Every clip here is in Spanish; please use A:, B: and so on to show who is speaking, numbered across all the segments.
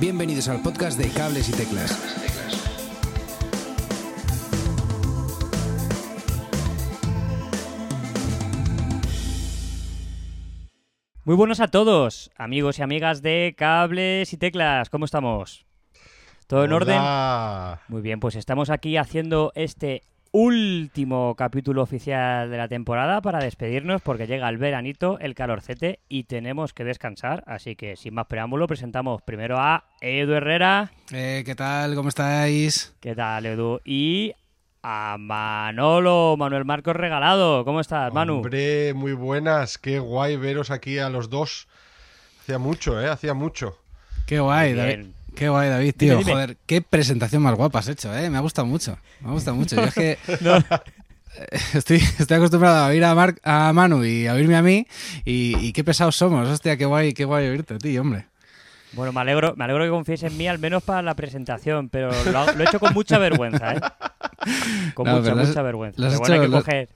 A: Bienvenidos al podcast de Cables y Teclas.
B: Muy buenos a todos, amigos y amigas de Cables y Teclas. ¿Cómo estamos? ¿Todo en orden? Muy bien, pues estamos aquí haciendo este último capítulo oficial de la temporada para despedirnos porque llega el veranito, el calorcete y tenemos que descansar. Así que sin más preámbulo presentamos primero a Edu Herrera.
A: Eh, ¿Qué tal? ¿Cómo estáis?
B: ¿Qué tal, Edu? Y a Manolo, Manuel Marcos Regalado. ¿Cómo estás, Manu?
C: Hombre, muy buenas. Qué guay veros aquí a los dos. Hacía mucho, ¿eh? Hacía mucho.
A: Qué guay, David. Qué guay, David, tío.
B: dime.
A: Joder, qué presentación más guapa has hecho, ¿eh? Me ha gustado mucho. Me ha gustado mucho. Yo es que
B: No.
A: estoy, estoy acostumbrado a oír a, Manu y a oírme a mí. Y, y qué pesados somos. Hostia, qué guay, qué guay oírte, tío, hombre.
B: Bueno, me alegro, me alegro que confíes en mí, al menos para la presentación, pero lo, he hecho con mucha vergüenza, ¿eh? Con
A: No,
B: mucha,
A: has-
B: mucha vergüenza. Pero bueno, hay que
A: lo-
B: coger,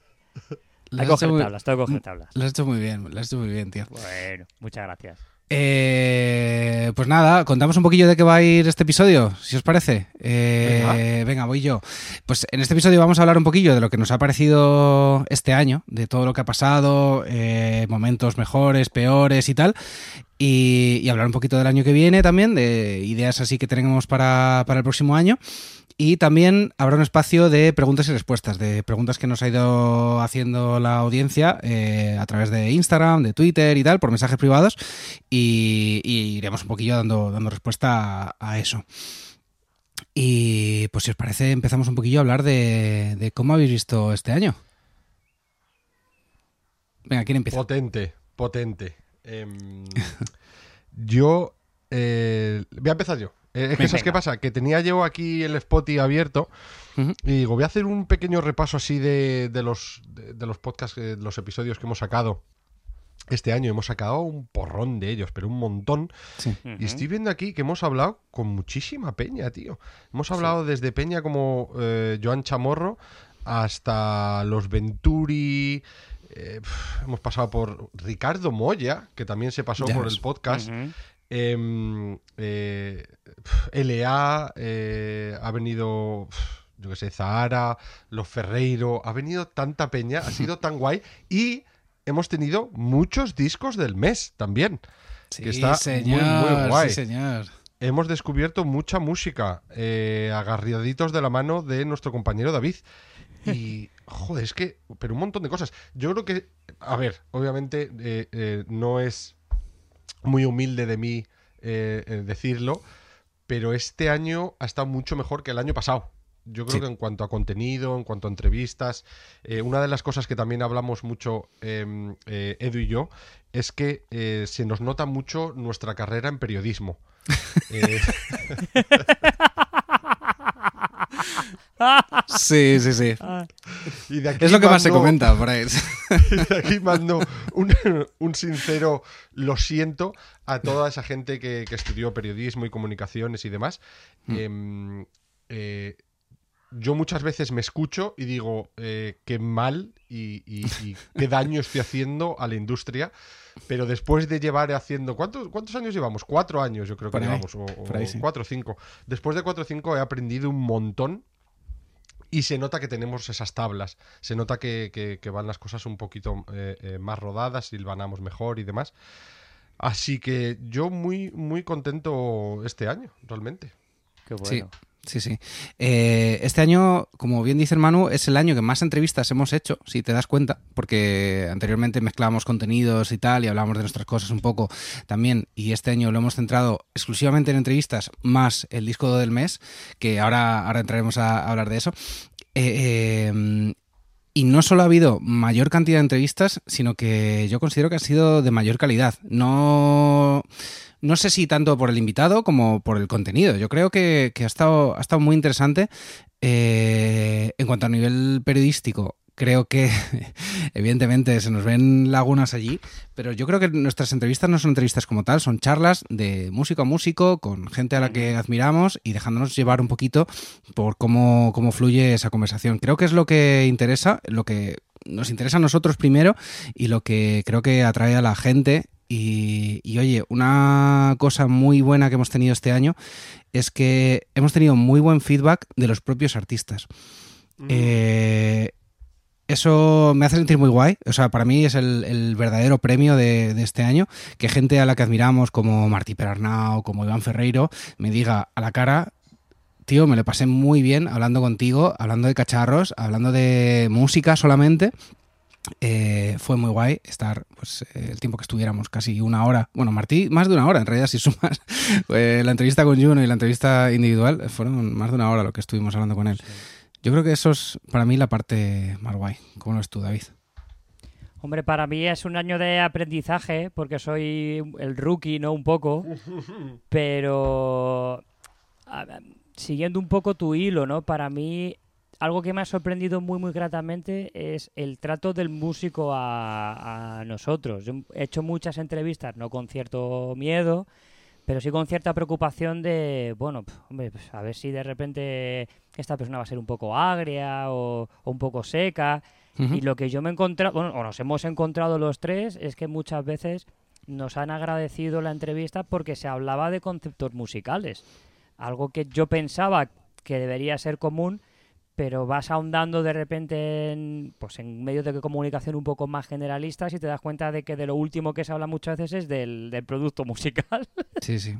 A: has muy-
B: tablas, tengo que coger tablas.
A: Lo has hecho muy bien, lo has hecho muy bien, tío.
B: Bueno, muchas gracias.
A: Eh, pues nada, contamos un poquillo de qué va a ir este episodio, si os parece. Eh, venga. voy yo. Pues en este episodio vamos a hablar un poquillo de lo que nos ha parecido este año, de todo lo que ha pasado, eh, momentos mejores, peores y tal. Y, hablar un poquito del año que viene también, de ideas así que tenemos para, para el próximo año. Y también habrá un espacio de preguntas y respuestas, de preguntas que nos ha ido haciendo la audiencia eh, a través de Instagram, de Twitter y tal, por mensajes privados. Y, iremos un poquillo dando, dando respuesta a, eso. Y pues si os parece, empezamos un poquillo a hablar de cómo habéis visto este año. Venga, ¿quién empieza?
C: Potente, potente. Em, yo. eh, voy a empezar yo. Eh, es que. ¿sabes qué pasa? Que tenía yo aquí el Spotify abierto y digo, voy a hacer un pequeño repaso así de, de los, de, de los podcasts, eh, de los episodios que hemos sacado este año. Hemos sacado un porrón de ellos, pero un montón.
A: Sí.
C: Y estoy viendo aquí que hemos hablado con muchísima peña, tío. Hemos hablado desde peña como eh, Joan Chamorro hasta los Venturi. Eh, hemos pasado por Ricardo Moya, que también se pasó
A: Ya
C: por el podcast.
B: Ujú.
C: em, eh, LA, eh, ha venido, yo qué sé, Zahara, Los Ferreiro, ha venido tanta peña, ha sido tan guay. Y hemos tenido muchos discos del mes también.
A: Sí,
C: que está
A: señor,
C: muy guay.
A: Sí, señor.
C: Hemos descubierto mucha música, agarriaditos de la mano de nuestro compañero David. Y, joder, es que, pero un montón de cosas. Yo creo que, a ver, obviamente eh, eh, no es muy humilde de mí eh, decirlo, pero este año ha estado mucho mejor que el año pasado. Yo creo
A: Sí.
C: que en cuanto a contenido, en cuanto a entrevistas, eh, una de las cosas que también hablamos mucho eh, eh, Edu y yo es que se nos nota mucho nuestra carrera en periodismo.
A: Sí, sí, sí.
C: y de aquí
A: Es lo que más se comenta por ahí.
C: y de aquí mando un, un sincero lo siento a toda esa gente que, que estudió periodismo y comunicaciones y demás. Em, eh, yo muchas veces me escucho y digo eh, qué mal y, y- y qué daño estoy haciendo a la industria. Pero después de llevar haciendo. ¿Cuántos, cuántos años llevamos? Cuatro años, yo creo que
A: ahí,
C: llevamos. O, o
A: por ahí, sí.
C: cuatro o cinco. Después de cuatro o cinco he aprendido un montón. Y se nota que tenemos esas tablas. Se nota que, que- que van las cosas un poquito eh, eh, más rodadas, silvanamos mejor y demás. Así que yo muy, muy contento este año, realmente.
B: Qué bueno.
A: Sí, sí. Eh, este año, como bien dice el Manu, es el año que más entrevistas hemos hecho, si te das cuenta, porque anteriormente mezclábamos contenidos y tal, y hablábamos de nuestras cosas un poco también, y este año lo hemos centrado exclusivamente en entrevistas, más el disco del mes, que ahora, ahora entraremos a, hablar de eso. Eh, eh, y no solo ha habido mayor cantidad de entrevistas, sino que yo considero que ha sido de mayor calidad. No, no sé si tanto por el invitado como por el contenido. Yo creo que, que ha, estado, ha estado muy interesante. Eh, en cuanto a nivel periodístico, creo que evidentemente se nos ven lagunas allí, pero yo creo que nuestras entrevistas no son entrevistas como tal, son charlas de músico a músico con gente a la que admiramos y dejándonos llevar un poquito por cómo, cómo fluye esa conversación. Creo que es lo que interesa, lo que nos interesa a nosotros primero y lo que creo que atrae a la gente Y, y, oye, una cosa muy buena que hemos tenido este año es que hemos tenido muy buen feedback de los propios artistas.
C: Mm.
A: Eh, eso me hace sentir muy guay. O sea, para mí es el, el verdadero premio de, de, este año. Que gente a la que admiramos, como Martí Perarnau, como Iván Ferreiro, me diga a la cara. Tío, me lo pasé muy bien hablando contigo, hablando de cacharros, hablando de música solamente. Eh, fue muy guay estar pues, eh, el tiempo que estuviéramos, casi una hora. Bueno, Martí, más de una hora, en realidad, si sumas eh, la entrevista con Juno y la entrevista individual, fueron más de una hora lo que estuvimos hablando con él. Sí. Yo creo que eso es para mí la parte más guay. ¿Cómo lo es tú, David?
B: Hombre, para mí es un año de aprendizaje, porque soy el rookie, ¿no? Un poco. Pero a, siguiendo un poco tu hilo, ¿no? Para mí algo que me ha sorprendido muy, muy gratamente es el trato del músico a, a, nosotros. Yo he hecho muchas entrevistas, no con cierto miedo, pero sí con cierta preocupación de, bueno, hombre, pues a ver si de repente esta persona va a ser un poco agria o, o un poco seca. Uh -huh. Y lo que yo me he encontrado, bueno, o nos hemos encontrado los tres, es que muchas veces nos han agradecido la entrevista porque se hablaba de conceptos musicales. Algo que yo pensaba que debería ser común, pero vas ahondando de repente en, pues en medios de comunicación un poco más generalistas y te das cuenta de que de lo último que se habla muchas veces es del, del producto musical.
A: Sí, sí.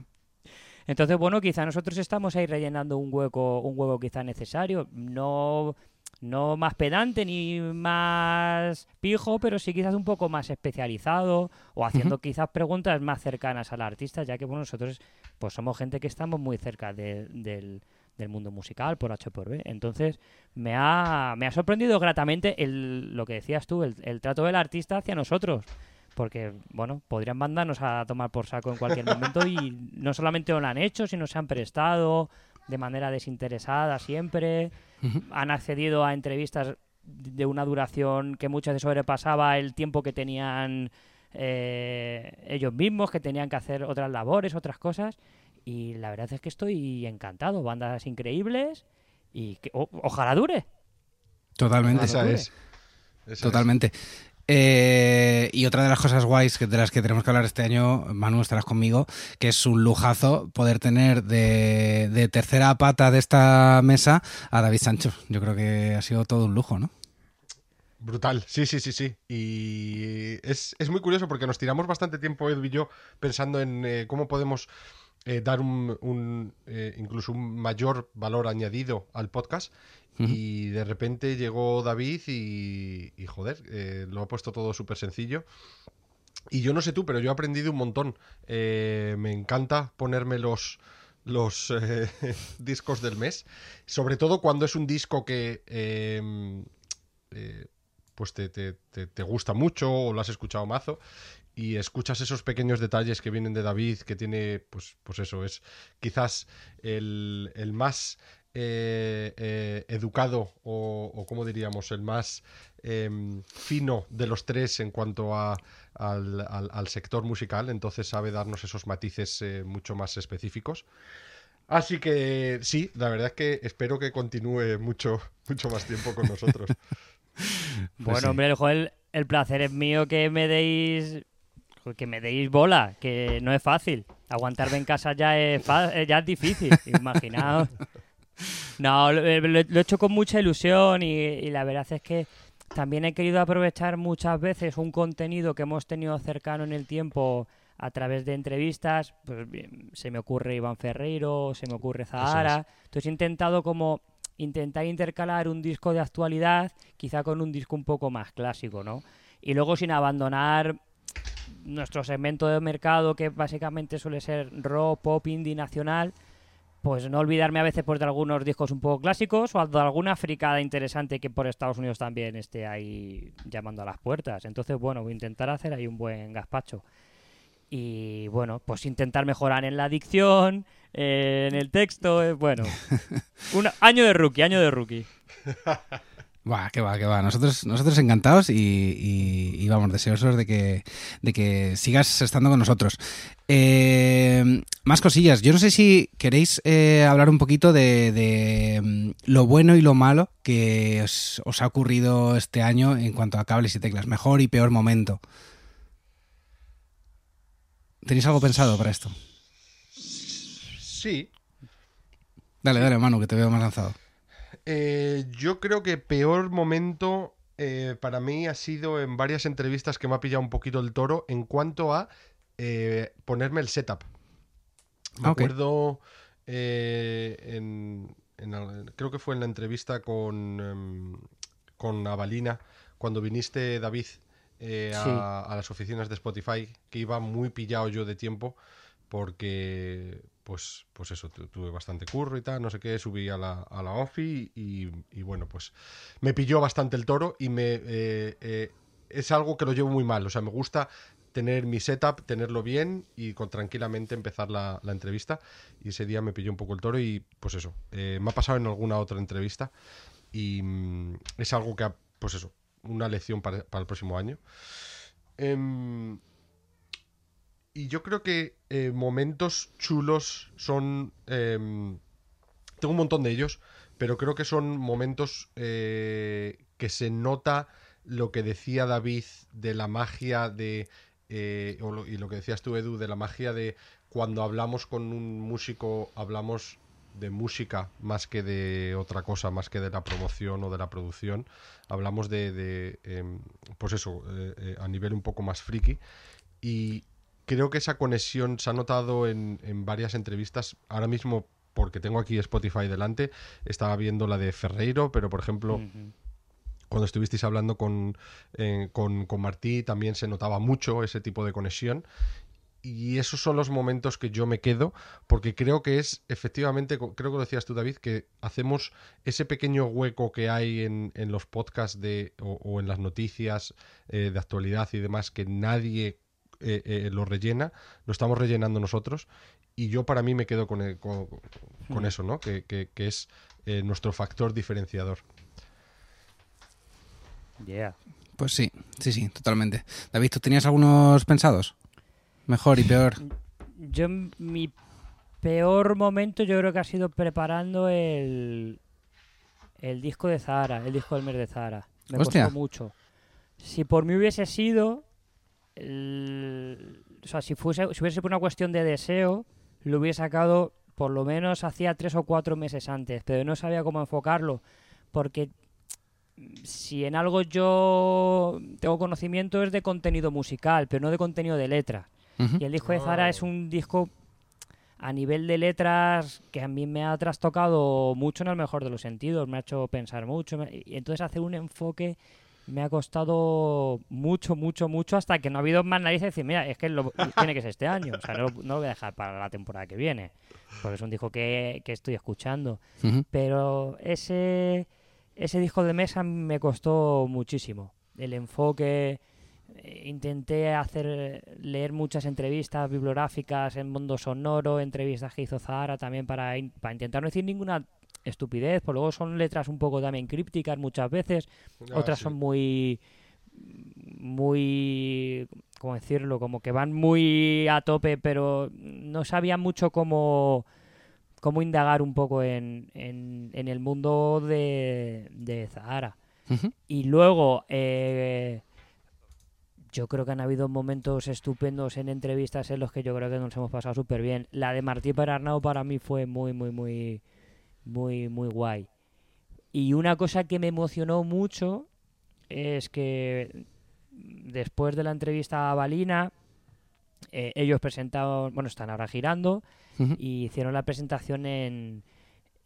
B: Entonces, bueno, quizá nosotros estamos ahí rellenando un hueco, un hueco quizá necesario, no, no más pedante ni más pijo, pero sí quizás un poco más especializado o haciendo uh -huh. quizás preguntas más cercanas al artista, ya que bueno, nosotros pues somos gente que estamos muy cerca de, del, del mundo musical por H por B. Entonces, me ha, me ha sorprendido gratamente el, lo que decías tú, el, el trato del artista hacia nosotros porque, bueno, podrían mandarnos a tomar por saco en cualquier momento y no solamente lo han hecho, sino se han prestado de manera desinteresada siempre, uh -huh. han accedido a entrevistas de una duración que muchas veces sobrepasaba el tiempo que tenían eh, ellos mismos, que tenían que hacer otras labores, otras cosas, y la verdad es que estoy encantado, bandas increíbles y que o, ojalá dure.
A: Totalmente.
C: Esa dure. es.
A: Esa Totalmente. Es. Eh, y otra de las cosas guays que, de las que tenemos que hablar este año, Manu, estarás conmigo, que es un lujazo poder tener de, de, tercera pata de esta mesa a David Sancho. Yo creo que ha sido todo un lujo, ¿no?
C: Brutal, sí, sí, sí, sí. Y es, es muy curioso porque nos tiramos bastante tiempo, Edu y yo, pensando en eh, cómo podemos eh, dar un, un eh, incluso un mayor valor añadido al podcast. Uh -huh. Y de repente llegó David y, y joder, eh, lo ha puesto todo súper sencillo. Y yo no sé tú, pero yo he aprendido un montón. Me encanta ponerme los, los discos del mes. Sobre todo cuando es un disco que eh, pues te, te, te, te, gusta mucho o lo has escuchado mazo y escuchas esos pequeños detalles que vienen de David, que tiene, pues, pues eso, es quizás el, el más eh, eh, educado o, o, como diríamos, el más eh, fino de los tres en cuanto a, al, al, al, sector musical, entonces sabe darnos esos matices eh, mucho más específicos. Así que sí, la verdad es que espero que continúe mucho, mucho más tiempo con nosotros.
B: bueno, pues hombre, Joel, el placer es mío que me deis que me deis bola, que no es fácil. Aguantarme en casa ya es, ya es difícil, imaginaos. No, lo, lo, he hecho con mucha ilusión y, y, la verdad es que también he querido aprovechar muchas veces un contenido que hemos tenido cercano en el tiempo a través de entrevistas. Pues se me ocurre Iván Ferreiro, se me ocurre Zahara. Es. Entonces he intentado como intentar intercalar un disco de actualidad quizá con un disco un poco más clásico, ¿no? Y luego sin abandonar nuestro segmento de mercado que básicamente suele ser rock, pop, indie, nacional, pues no olvidarme a veces pues, de algunos discos un poco clásicos o de alguna fricada interesante que por Estados Unidos también esté ahí llamando a las puertas. Entonces, bueno, voy a intentar hacer ahí un buen gazpacho. Y bueno, pues intentar mejorar en la dicción, eh, en el texto, eh, bueno. un año de rookie, año de rookie.
A: Va, que va, que va. Nosotros, nosotros encantados y, y, y, vamos, deseosos de que, de que sigas estando con nosotros. Eh, más cosillas. Yo no sé si queréis eh, hablar un poquito de, de, mm, lo bueno y lo malo que os, os, ha ocurrido este año en cuanto a cables y teclas. Mejor y peor momento. ¿Tenéis algo pensado para esto?
C: Sí.
A: Dale, dale, Manu, que te veo más lanzado.
C: Eh, yo creo que peor momento eh, para mí ha sido en varias entrevistas que me ha pillado un poquito el toro en cuanto a eh, ponerme el setup. Me
A: Ah,
C: acuerdo en, en el- creo que fue en la entrevista con, em, con Avalina, cuando viniste, David, eh, a las oficinas de Spotify, que iba muy pillado yo de tiempo, porque, pues, pues eso, tu- tuve bastante curro y tal, no sé qué, subí a la, a la OFI y, y bueno, pues me pilló bastante el toro y me eh, eh, es algo que lo llevo muy mal, o sea, me gusta tener mi setup, tenerlo bien y con tranquilamente empezar la, la entrevista. Y ese día me pilló un poco el toro y pues eso, eh, me ha pasado en alguna otra entrevista y mm, es algo que, ha- pues eso, una lección para, para el próximo año. Y yo creo que eh, momentos chulos son... em, tengo un montón de ellos, pero creo que son momentos eh, que se nota lo que decía David de la magia de... eh, y lo que decías tú, Edu, de la magia de cuando hablamos con un músico, hablamos de música más que de otra cosa, más que de la promoción o de la producción. Hablamos de, em, pues eso, a nivel un poco más friki. Y creo que esa conexión se ha notado en, en varias entrevistas. Ahora mismo, porque tengo aquí Spotify delante, estaba viendo la de Ferreiro, pero por ejemplo, cuando estuvisteis hablando con, eh, con, con Martí también se notaba mucho ese tipo de conexión. Y esos son los momentos que yo me quedo, porque creo que es, efectivamente, creo que lo decías tú, David, que hacemos ese pequeño hueco que hay en, en los podcasts de, o, o en las noticias eh, de actualidad y demás, que nadie eh, eh, lo rellena, lo estamos rellenando nosotros. Y yo para mí me quedo con, el- con, con
B: Mm.
C: eso, ¿no? Que, que- que es eh, nuestro factor diferenciador.
B: Yeah.
A: Pues sí, sí, sí, totalmente. David, ¿tú tenías algunos pensados? Mejor y peor.
B: Yo, mi peor momento, yo creo que ha sido preparando el, el disco de Zahara, el disco del mes de Zahara. Me
A: Hostia.
B: costó mucho. Si por mí hubiese sido. El- o sea, si, fuese, si hubiese sido una cuestión de deseo, lo hubiese sacado por lo menos hacía tres o cuatro meses antes, pero no sabía cómo enfocarlo. Porque si en algo yo tengo conocimiento es de contenido musical, pero no de contenido de letra. Y el disco de Zara es un disco a nivel de letras que a mí me ha trastocado mucho en el mejor de los sentidos, me ha hecho pensar mucho. me- Y entonces hacer un enfoque me ha costado mucho, mucho, mucho hasta que no ha habido más narices de decir, mira, es que lo- tiene que ser este año, o sea, no, lo- no lo voy a dejar para la temporada que viene, porque es un disco que, que estoy escuchando. Pero ese, ese disco de mesa me costó muchísimo. El enfoque, eh, intenté hacer leer muchas entrevistas bibliográficas en mundo sonoro, entrevistas que hizo Zahara también para, in- para intentar no decir ninguna estupidez, pues luego son letras un poco también crípticas muchas veces,
C: Ah,
B: otras
C: sí.
B: son muy muy cómo decirlo como que van muy a tope pero no sabía mucho cómo cómo indagar un poco en, en, en el mundo de, de Zahara. Y luego eh, yo creo que han habido momentos estupendos en entrevistas en los que yo creo que nos hemos pasado súper bien la de Martí Perarnau para mí fue muy muy muy muy muy guay y una cosa que me emocionó mucho es que después de la entrevista a Balina, eh, ellos presentaron, bueno, están ahora girando y hicieron la presentación en,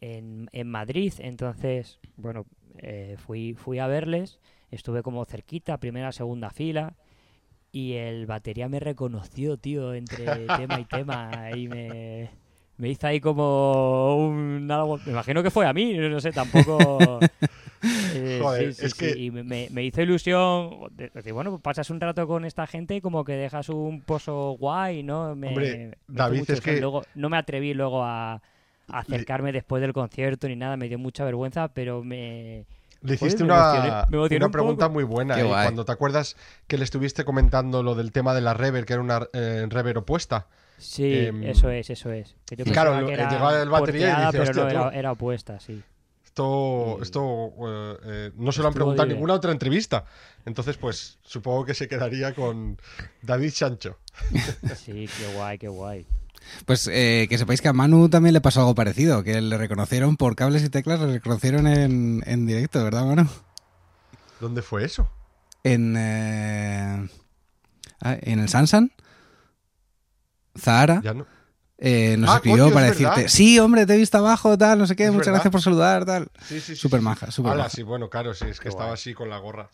B: en, en Madrid. Entonces, bueno, eh, fui, fui a verles, estuve como cerquita, primera, segunda fila. Y el batería me reconoció, tío, entre tema y tema. Y me, me hizo ahí como un algo. Me imagino que fue a mí, no sé, tampoco. Eh,
C: Joder,
B: sí, sí,
C: es
B: sí,
C: que-
B: Y me, me- hizo ilusión. de- bueno, pues pasas un rato con esta gente y como que dejas un pozo guay, ¿no? Me,
C: Hombre,
B: me
C: David, es que-
B: Luego, no me atreví luego a, a acercarme después del concierto ni nada, me dio mucha vergüenza, pero me.
C: Le
B: Joder,
C: hiciste
B: me
C: una,
B: emocioné-
C: una
B: un
C: pregunta
B: poco.
C: muy buena. ¿eh? Cuando te acuerdas que le estuviste comentando lo del tema de la rever, que era una eh, rever opuesta.
B: Sí,
C: Em,
B: eso es, eso es. Que yo
C: y claro, lo-
B: que era
C: llegaba el batería y
B: porteada,
C: dice,
B: pero no, era, era opuesta, sí.
C: Esto, esto eh, eh, no se lo han preguntado en ninguna otra entrevista. Entonces, pues supongo que se quedaría con David Sancho.
B: Sí, qué guay, qué guay.
A: Pues eh, que sepáis que a Manu también le pasó algo parecido, que le reconocieron por cables y teclas, le reconocieron en, en directo, ¿verdad, Manu?
C: ¿Dónde fue eso?
A: En, eh, ah, en el Sansan, Zahara,
C: Ya no.
A: eh, nos
C: Ah,
A: escribió
C: coño, es
A: para
C: verdad.
A: decirte, sí, hombre, te he visto abajo, tal, no sé qué,
C: Es
A: muchas
C: verdad.
A: gracias por saludar, tal.
C: Sí, sí, sí,
A: Súper
C: sí,
A: maja, súper maja.
C: sí, bueno, claro, sí, es que
B: Qué
C: estaba
B: guay.
C: así con la gorra.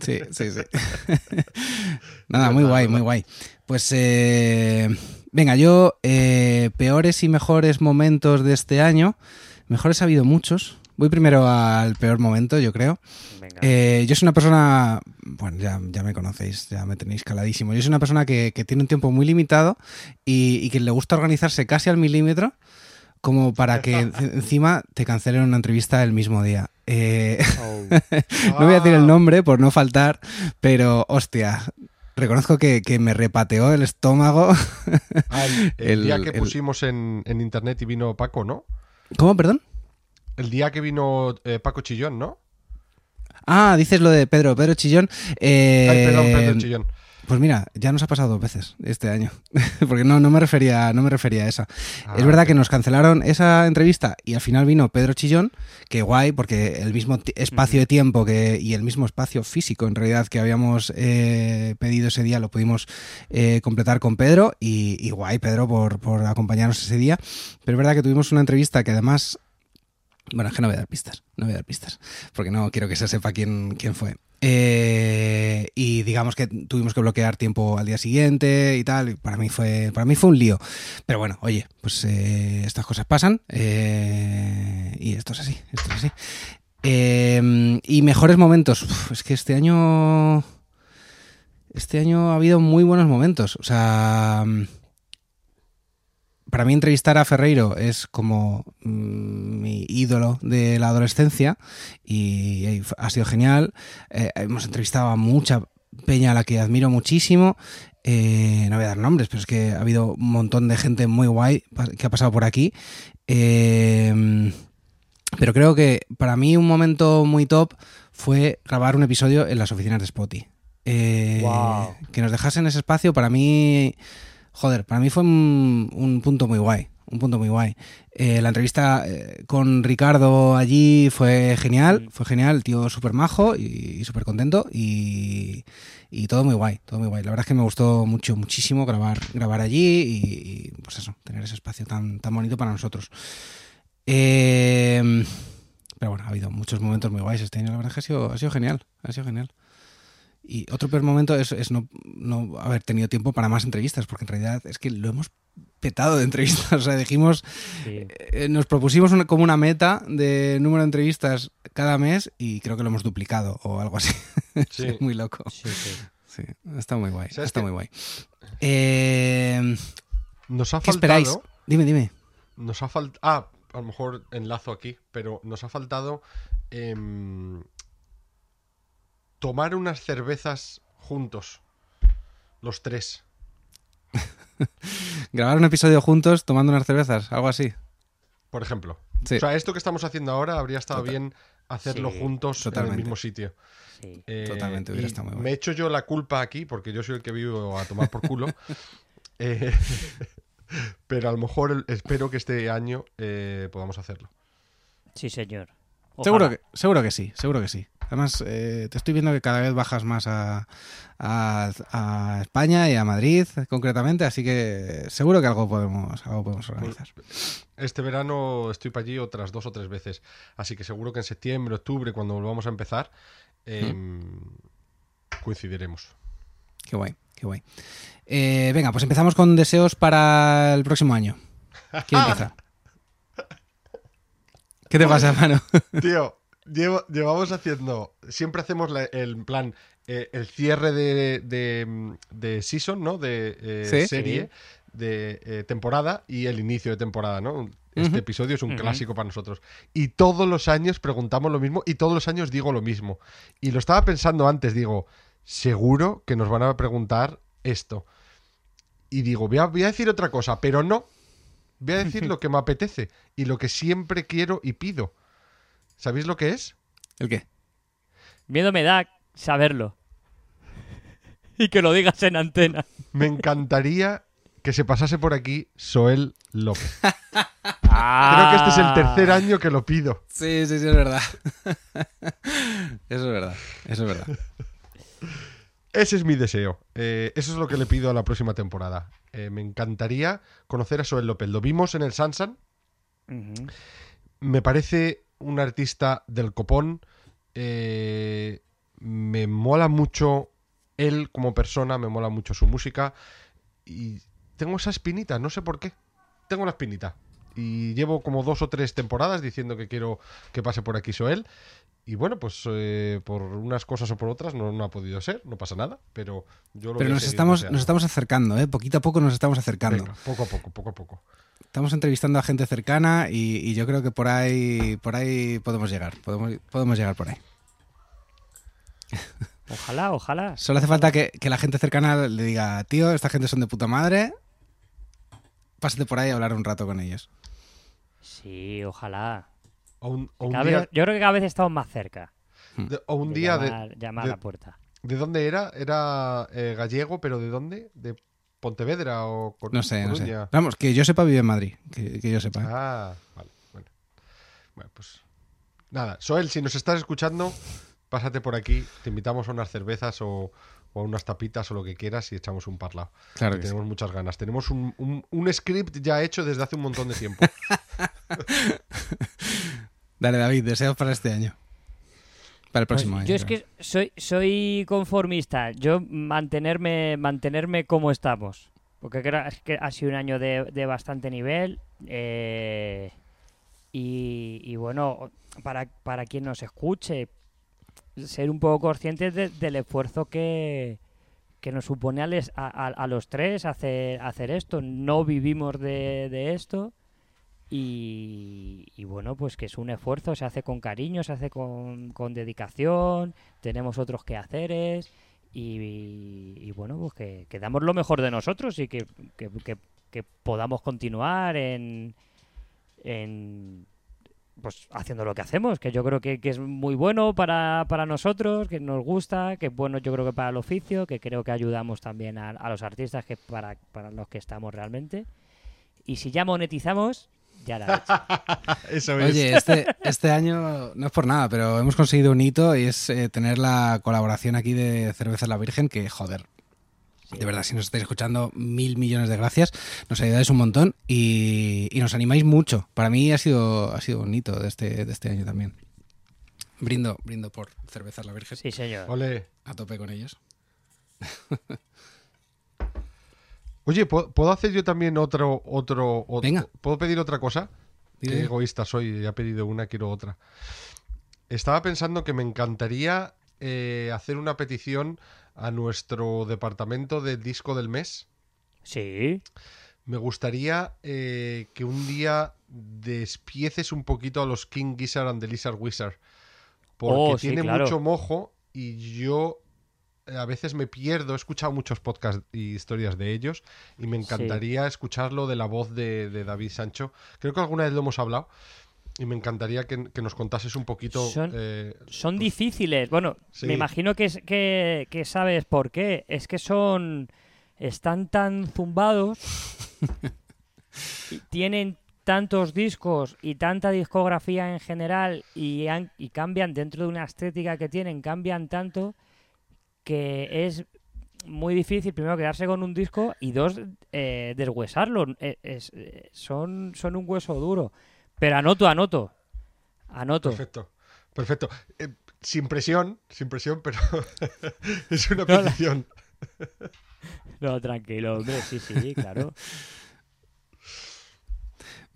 A: Sí, sí, sí. Nada, muy guay, muy guay. Pues eh, venga, yo eh, peores y mejores momentos de este año. Mejores ha habido muchos. Voy primero al peor momento, yo creo.
B: Venga.
A: Eh, yo soy una persona, bueno, ya, ya me conocéis, ya me tenéis caladísimo. Yo soy una persona que, que tiene un tiempo muy limitado y, y que le gusta organizarse casi al milímetro, como para que en- encima te cancelen una entrevista el mismo día. Eh,
B: Oh,
A: no voy a decir el nombre por no faltar, pero hostia, reconozco que, que me repateó el estómago.
C: ah, el, el
A: El-
C: día que
A: el-
C: pusimos en, en internet y vino Paco, ¿no?
A: ¿Cómo, perdón?
C: El día que vino eh, Paco Chillón, ¿no?
A: Ah, dices lo de Pedro, Pedro Chillón. Eh,
C: Ay, perdón, Pedro Chillón.
A: Pues mira, ya nos ha pasado dos veces este año, porque no, no me refería, no me refería a esa.
C: Ah,
A: es verdad que nos cancelaron esa entrevista y al final vino Pedro Chillón, que guay, porque el mismo espacio de tiempo que, y el mismo espacio físico en realidad que habíamos eh, pedido ese día lo pudimos eh, completar con Pedro y, y guay Pedro por, por acompañarnos ese día. Pero es verdad que tuvimos una entrevista que además... Bueno, es que no voy a dar pistas, no voy a dar pistas, porque no quiero que se sepa quién, quién fue. Eh, y digamos que tuvimos que bloquear tiempo al día siguiente y tal. y para mí fue, para mí fue un lío. Pero bueno, oye, pues eh, estas cosas pasan eh, y esto es así, esto es así. Y mejores momentos. Es que este año, este año ha habido muy buenos momentos. O sea, para mí entrevistar a Ferreiro es como mm, mi ídolo de la adolescencia y, eh, ha sido genial. Eh, hemos entrevistado a mucha peña a la que admiro muchísimo. Eh, no voy a dar nombres, pero es que ha habido un montón de gente muy guay que ha pasado por aquí. Eh, pero creo que para mí un momento muy top fue grabar un episodio en las oficinas de Spotty. Eh,
B: Guau.
A: Que nos dejasen ese espacio, para mí, joder, para mí fue un, un punto muy guay. Un punto muy guay. Eh, la entrevista eh, con Ricardo allí fue genial, fue genial, el tío súper majo y, y súper contento y, y todo muy guay, todo muy guay. La verdad es que me gustó mucho, muchísimo grabar, grabar allí y, y, pues eso, tener ese espacio tan, tan bonito para nosotros. Eh, pero bueno, ha habido muchos momentos muy guays este año, la verdad es que ha sido, ha sido genial, ha sido genial. Y otro peor momento es, es no, no haber tenido tiempo para más entrevistas, porque en realidad es que lo hemos petado de entrevistas. O sea, dijimos,
B: sí.
A: eh, nos propusimos una- como una meta de número de entrevistas cada mes y creo que lo hemos duplicado o algo así.
C: Sí.
A: Es muy loco.
B: Sí, sí.
A: Sí, está muy guay.
C: ¿Sabes
A: Está muy guay. Eh,
C: Nos ha
A: ¿Qué esperáis?
C: faltado.
A: Dime, dime.
C: Nos ha faltado. Ah, a lo mejor enlazo aquí, pero nos ha faltado. em, tomar unas cervezas juntos. Los tres.
A: Grabar un episodio juntos tomando unas cervezas, algo así.
C: Por ejemplo.
A: Sí.
C: O sea, esto que estamos haciendo ahora habría estado
A: Total.
C: bien hacerlo
B: Sí,
C: juntos en el mismo sitio.
B: sí.
C: Eh,
A: Totalmente, hubiera
C: y
A: estado muy guay.
C: Me echo yo la culpa aquí, porque yo soy el que vivo a tomar por culo. Eh, pero a lo mejor espero que este año eh, podamos hacerlo.
B: Sí, señor.
A: Seguro que, seguro que sí, seguro que sí. Además, eh, te estoy viendo que cada vez bajas más a, a- a España y a Madrid, concretamente, así que seguro que algo podemos, algo podemos organizar.
C: Este verano estoy para allí otras dos o tres veces. Así que seguro que en septiembre, octubre, cuando volvamos a empezar, em, coincidiremos.
A: Qué guay, qué guay. Eh, venga, pues empezamos con deseos para el próximo año. ¿Quién empieza? ¿Qué te pasa, mano?
C: Tío, llevo- llevamos haciendo. Siempre hacemos la- el plan. eh, el cierre de, de, de season, ¿no? De eh,
A: Sí.
C: serie, de eh, temporada y el inicio de temporada, ¿no? Este episodio es un clásico para nosotros. Y todos los años preguntamos lo mismo y todos los años digo lo mismo. Y lo estaba pensando antes, digo, seguro que nos van a preguntar esto. Y digo, voy a, voy a decir otra cosa, pero no. Voy a decir lo que me apetece y lo que siempre quiero y pido. ¿Sabéis lo que es?
A: ¿El qué?
B: Miedo me da saberlo. y que lo digas en antena.
C: Me encantaría que se pasase por aquí Soel López.
B: Ah.
C: Creo que este es el tercer año que lo pido.
A: Sí, sí, sí, es verdad. eso es verdad, eso es verdad.
C: Ese es mi deseo. Eh, eso es lo que le pido a la próxima temporada. Eh, me encantaría conocer a Soel López. Lo vimos en el Sansan. Me parece un artista del copón. Eh, me mola mucho él como persona, me mola mucho su música. Y tengo esa espinita, no sé por qué. Tengo la espinita. Y llevo como dos o tres temporadas diciendo que quiero que pase por aquí Soel. Y bueno, pues eh, por unas cosas o por otras no, no ha podido ser, no pasa nada. Pero yo lo
A: Pero nos estamos, nos estamos acercando, ¿eh? Poquito a poco nos estamos acercando.
C: Venga, poco a poco, poco a poco.
A: Estamos entrevistando a gente cercana y, y yo creo que por ahí, por ahí podemos llegar. Podemos, podemos llegar por ahí.
B: Ojalá, ojalá.
A: Solo hace falta que, que la gente cercana le diga, tío, esta gente son de puta madre. Pásate por ahí a hablar un rato con ellos.
B: Sí, ojalá.
C: O un, o un
B: Cada
C: día,
B: vez- yo creo que cada vez estamos más cerca.
C: de, o un
B: de
C: día de,
B: llamar, llamar
C: de-
B: a la puerta.
C: ¿De dónde era? ¿Era eh, gallego, pero de dónde? ¿De Pontevedra o Cor-
A: No sé, no sé.
C: Coruña?
A: Vamos, que yo sepa vive en Madrid. Que, que yo sepa. ¿eh?
C: Ah, vale, bueno. Bueno, pues nada. Soel, si nos estás escuchando, pásate por aquí. Te invitamos a unas cervezas o, o a unas tapitas o lo que quieras y echamos un parlado.
A: Claro
C: Que
A: que sí.
C: tenemos muchas ganas. Tenemos un, un- un script ya hecho desde hace un montón de tiempo.
A: Dale, David, deseos para este año. Para el
B: Pues
A: próximo año.
B: yo es que soy, soy conformista. Yo mantenerme, mantenerme como estamos. Porque creo que ha sido un año de, de bastante nivel. eh, y, y bueno, para, para quien nos escuche, ser un poco conscientes de- del esfuerzo que, que nos supone a, les- a- a- a los tres hacer, hacer esto. No vivimos de, de esto. Y, bueno, pues que es un esfuerzo, se hace con cariño, se hace con, con dedicación, tenemos otros quehaceres y, y bueno, pues que, damos lo mejor de nosotros y que, que- que- podamos continuar en, en pues haciendo lo que hacemos, que yo creo que es muy bueno para, para nosotros, que nos gusta, que es bueno yo creo que para el oficio, que creo que ayudamos también a, a los artistas que para, para los que estamos realmente. Y si ya monetizamos, ya la he hecho.
C: Eso es.
A: Oye, este, este año no es por nada, pero hemos conseguido un hito y es eh, tener la colaboración aquí de Cerveza La Virgen, que joder. De verdad, si nos estáis escuchando, mil millones de gracias. Nos ayudáis un montón y, y nos animáis mucho. Para mí ha sido, ha sido un hito de este, de este año también. Brindo, brindo por Cerveza La Virgen.
B: Sí, señor.
C: Ole.
A: A tope con ellos.
C: Oye, ¿puedo, puedo hacer yo también otro, otro, otro-
A: Venga.
C: ¿Puedo pedir otra cosa? Qué egoísta soy, ya he pedido una, quiero otra. Estaba pensando que me encantaría eh, hacer una petición a nuestro departamento de disco del mes.
B: Sí.
C: Me gustaría eh, que un día despieces un poquito a los King Gizzard and the Lizard Wizard. Porque
B: Oh, sí,
C: tiene
B: claro.
C: mucho mojo y yo a veces me pierdo. He escuchado muchos podcasts y historias de ellos y me encantaría escucharlo de la voz de, de David Sancho. Creo que alguna vez lo hemos hablado y me encantaría que, que nos contases un poquito.
B: Son-
C: eh,
B: Son difíciles. Bueno,
C: Sí.
B: me imagino que, es- que, que sabes por qué. Es que son. Están tan zumbados. y tienen tantos discos y tanta discografía en general y, han- y cambian dentro de una estética que tienen, cambian tanto que es muy difícil primero quedarse con un disco y dos eh, deshuesarlo. Eh, es- eh, son, son un hueso duro. Pero anoto, anoto. Anoto.
C: Perfecto, perfecto. Eh, sin presión, sin presión, pero es una
B: No, la-
C: petición.
B: No, tranquilo, hombre, sí, sí, claro.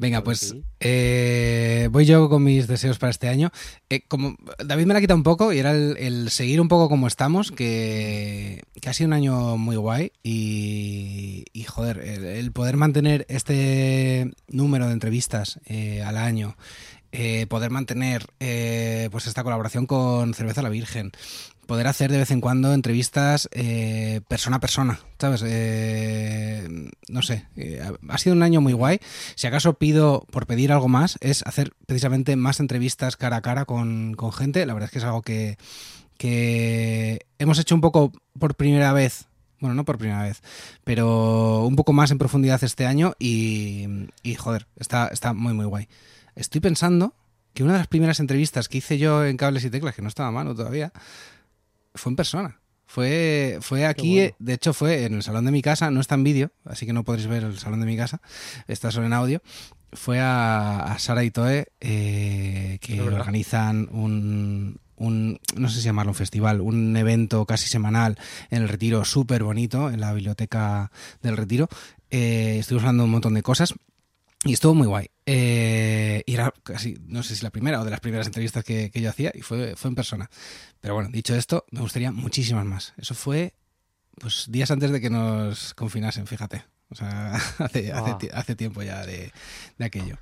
A: Venga, pues eh, voy yo con mis deseos para este año. Eh, como David me la quita un poco y era el, el seguir un poco como estamos, que, que ha sido un año muy guay y, y, joder, el, el poder mantener este número de entrevistas eh, al año eh, poder mantener eh, pues esta colaboración con Cerveza la Virgen, poder hacer de vez en cuando entrevistas eh, persona a persona, ¿sabes? no sé, ha sido un año muy guay. Si acaso pido, por pedir algo más, es hacer precisamente más entrevistas cara a cara con, con gente. La verdad es que es algo que, que hemos hecho un poco por primera vez bueno, no por primera vez, pero un poco más en profundidad este año y, y joder, está, está muy, muy guay. Estoy pensando que una de las primeras entrevistas que hice yo en Cables y Teclas, que no estaba a mano todavía, fue en persona. Fue, fue aquí, de hecho fue en el salón de mi casa, no está en vídeo, así que no podréis ver el salón de mi casa, está solo en audio. Fue a, Sara y Toe, eh, que organizan un, un, no sé si llamarlo un festival, un evento casi semanal en el Retiro, súper bonito, en la biblioteca del Retiro. Eh, estuvimos hablando un montón de cosas. Y estuvo muy guay. Eh, y era casi, no sé si la primera o de las primeras entrevistas que, yo hacía, y fue, fue en persona. Pero bueno, dicho esto, me gustaría muchísimas más. Eso fue pues días antes de que nos confinasen, fíjate. O sea, hace, hace, ah. tiempo ya de, aquello.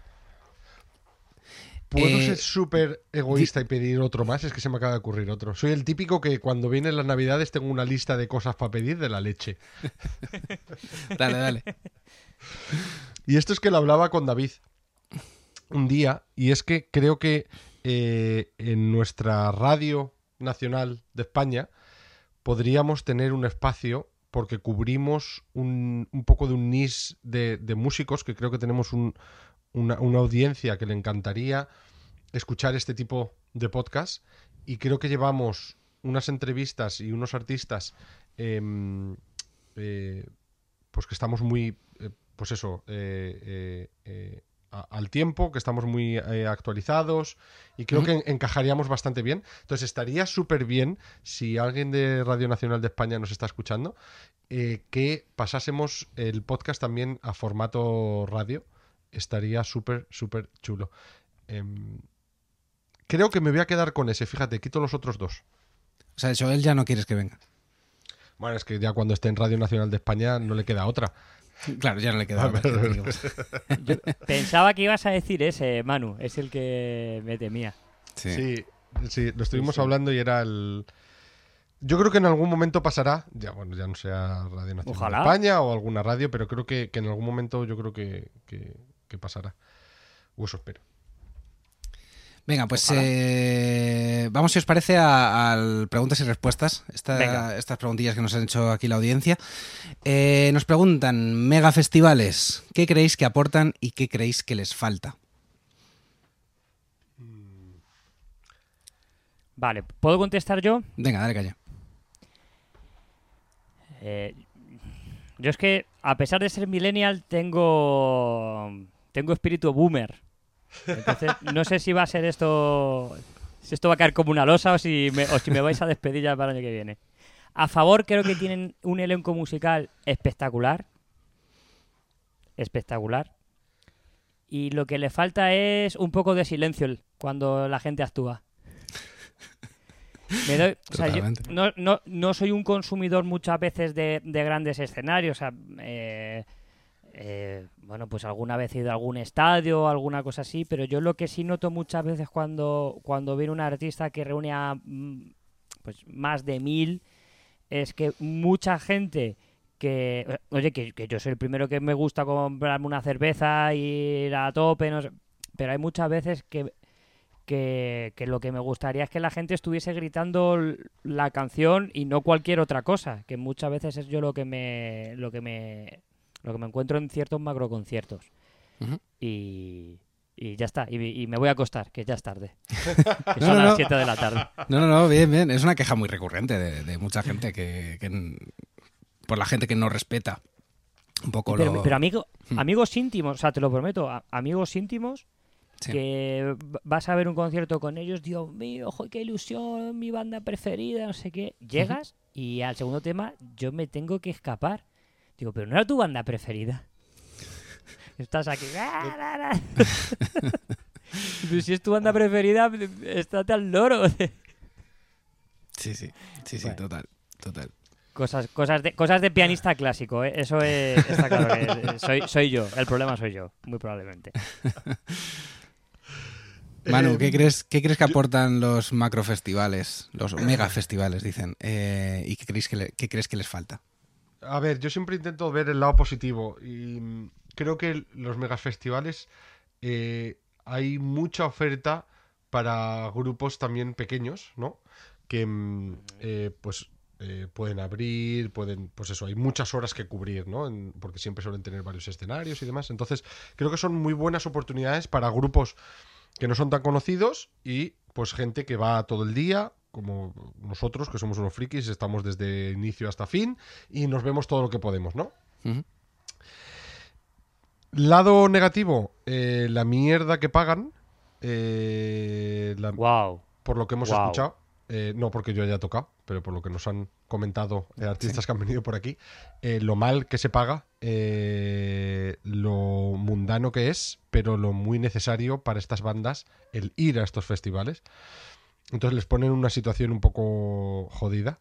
C: ¿Puedo eh, ser súper egoísta y pedir otro más? Es que se me acaba de ocurrir otro. Soy el típico que cuando vienen las navidades tengo una lista de cosas para pedir de la leche.
A: dale, dale.
C: Y esto es que lo hablaba con David un día, y es que creo que eh, en nuestra radio nacional de España podríamos tener un espacio porque cubrimos un, poco de un nis de, músicos que creo que tenemos una, audiencia que le encantaría escuchar este tipo de podcast. Y creo que llevamos unas entrevistas y unos artistas em, eh, pues que estamos muy pues eso, eh, eh, eh, al tiempo, que estamos muy actualizados y creo que encajaríamos bastante bien. Entonces estaría súper bien si alguien de Radio Nacional de España nos está escuchando, que pasásemos el podcast también a formato radio. Estaría súper, súper chulo. Em, creo que me voy a quedar con ese, fíjate, quito los otros dos.
A: O sea, eso él ya no quieres que venga.
C: Bueno, es que ya cuando esté en Radio Nacional de España no le queda otra.
A: Claro, ya no le queda.
B: pensaba que ibas a decir ese, Manu. Es el que me temía.
C: Sí, sí, lo estuvimos hablando y era el... Yo creo que en algún momento pasará, ya bueno, ya no sea Radio Nacional de España o alguna radio, pero creo que, en algún momento yo creo que, que pasará. O eso espero.
A: Venga, pues eh, vamos, si os parece, a, preguntas y respuestas. estas preguntillas que nos han hecho aquí la audiencia. Eh, nos preguntan, mega festivales, ¿qué creéis que aportan y qué creéis que les falta?
B: Vale, ¿puedo contestar yo?
A: Venga, dale calla.
B: Eh, yo es que, a pesar de ser millennial, tengo, tengo espíritu boomer. Entonces, no sé si va a ser esto. Si esto va a caer como una losa o si me, o si me vais a despedir ya para el año que viene. A favor, creo que tienen un elenco musical espectacular. Espectacular. Y lo que le falta es un poco de silencio cuando la gente actúa. no, no, no, soy un consumidor muchas veces de, de grandes escenarios. O sea, eh, eh, bueno, pues alguna vez he ido a algún estadio alguna cosa así, pero yo lo que sí noto muchas veces cuando, cuando viene un artista que reúne a mm, pues, más de mil, es que mucha gente que, oye, que, yo soy el primero que me gusta comprarme una cerveza ir a tope, no pero hay muchas veces que, que, que, lo que me gustaría es que la gente estuviese gritando la canción y no cualquier otra cosa, que muchas veces es yo lo que me, lo que me lo que me encuentro en ciertos macroconciertos. y, y ya está. Y, me voy a acostar, que ya es tarde. que son las 7 de la tarde.
A: No, no, no, bien, bien. Es una queja muy recurrente de, mucha gente que, por la gente que no respeta un poco
B: pero,
A: lo...
B: Pero amigo, hmm. amigos íntimos, o sea, te lo prometo, amigos íntimos que vas a ver un concierto con ellos, Dios mío, ojo, qué ilusión, mi banda preferida, no sé qué. Llegas y al segundo tema yo me tengo que escapar. Digo, pero no era tu banda preferida. Estás aquí. si es tu banda preferida, estate al loro.
A: sí, sí, sí, sí, total, total.
B: Cosas, cosas, de, cosas de pianista clásico, ¿eh? eso es, está claro. soy, soy yo, el problema soy yo, muy probablemente.
A: Manu,
C: Eh,
A: ¿qué crees, ¿qué crees que aportan los macrofestivales, los megafestivales, dicen? Eh, ¿Y qué crees, que le- qué crees que les falta?
C: A ver, yo siempre intento ver el lado positivo y creo que los megafestivales eh, hay mucha oferta para grupos también pequeños, ¿no? Que mm, eh, pues eh, pueden abrir, pueden, pues eso, hay muchas horas que cubrir, ¿no? En- porque siempre suelen tener varios escenarios y demás. Entonces, creo que son muy buenas oportunidades para grupos que no son tan conocidos y pues gente que va todo el día, como nosotros, que somos unos frikis, estamos desde inicio hasta fin y nos vemos todo lo que podemos, ¿no? Lado negativo, eh, la mierda que pagan. eh, la-
B: Wow.
C: por lo que hemos escuchado. eh, no porque yo haya tocado, pero por lo que nos han comentado eh, artistas que han venido por aquí. lo mal que se paga, lo mundano que es, pero lo muy necesario para estas bandas el ir a estos festivales. Entonces les ponen en una situación un poco jodida.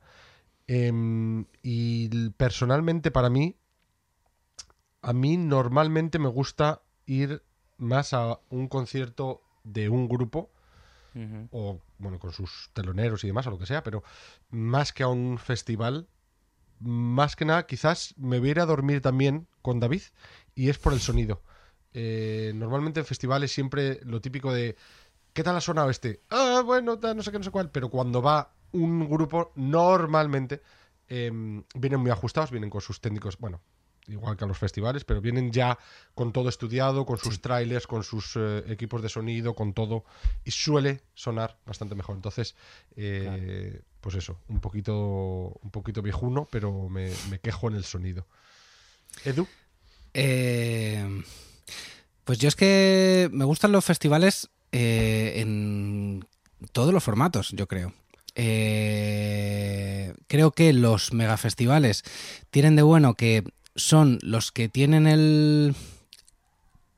C: Em, y personalmente para mí, a mí normalmente me gusta ir más a un concierto de un grupo o bueno, con sus teloneros y demás, o lo que sea, pero más que a un festival, más que nada, quizás me voy a ir a dormir también con David, y es por el sonido. Eh, normalmente en festivales siempre lo típico de ¿qué tal ha sonado este? Ah, bueno, tal, no sé qué, no sé cuál, pero cuando va un grupo, normalmente em, vienen muy ajustados, vienen con sus técnicos, bueno, igual que a los festivales, pero vienen ya con todo estudiado, con sus trailers, con sus eh, equipos de sonido, con todo, y suele sonar bastante mejor. Entonces, eh, pues eso, un poquito, un poquito viejuno, pero me, me quejo en el sonido. Edu,
A: Eh, pues yo es que me gustan los festivales eh, en todos los formatos, yo creo. Eh, creo que los megafestivales tienen de bueno que son los que tienen el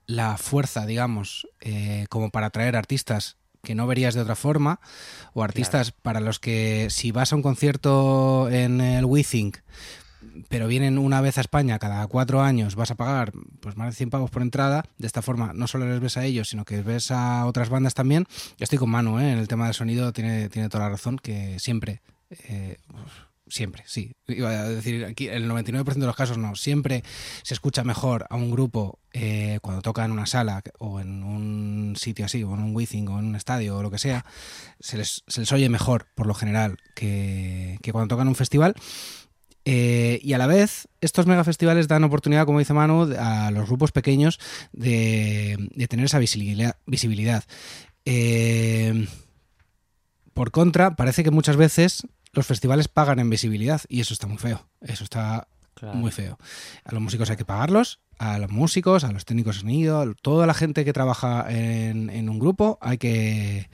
A: la fuerza, digamos, eh, como para atraer artistas que no verías de otra forma, o artistas para los que si vas a un concierto en el WeThink, pero vienen una vez a España cada cuatro años, vas a pagar pues más de 100 pavos por entrada. De esta forma, no solo les ves a ellos, sino que ves a otras bandas también. Yo estoy con Manu, ¿eh? en el tema del sonido, tiene, tiene toda la razón, que siempre, eh, siempre, sí. Iba a decir aquí, el 99% de los casos no. Siempre se escucha mejor a un grupo eh, cuando toca en una sala o en un sitio así, o en un Withing o en un estadio o lo que sea. Se les, se les oye mejor, por lo general, que, que cuando tocan en un festival. Eh, y a la vez, estos megafestivales dan oportunidad, como dice Manu, a los grupos pequeños de, de tener esa visibilidad. visibilidad. Eh, por contra, parece que muchas veces los festivales pagan en visibilidad y eso está muy feo. Eso está
B: Claro.
A: muy feo. A los músicos hay que pagarlos, a los músicos, a los técnicos de sonido, a toda la gente que trabaja en, en un grupo, hay que,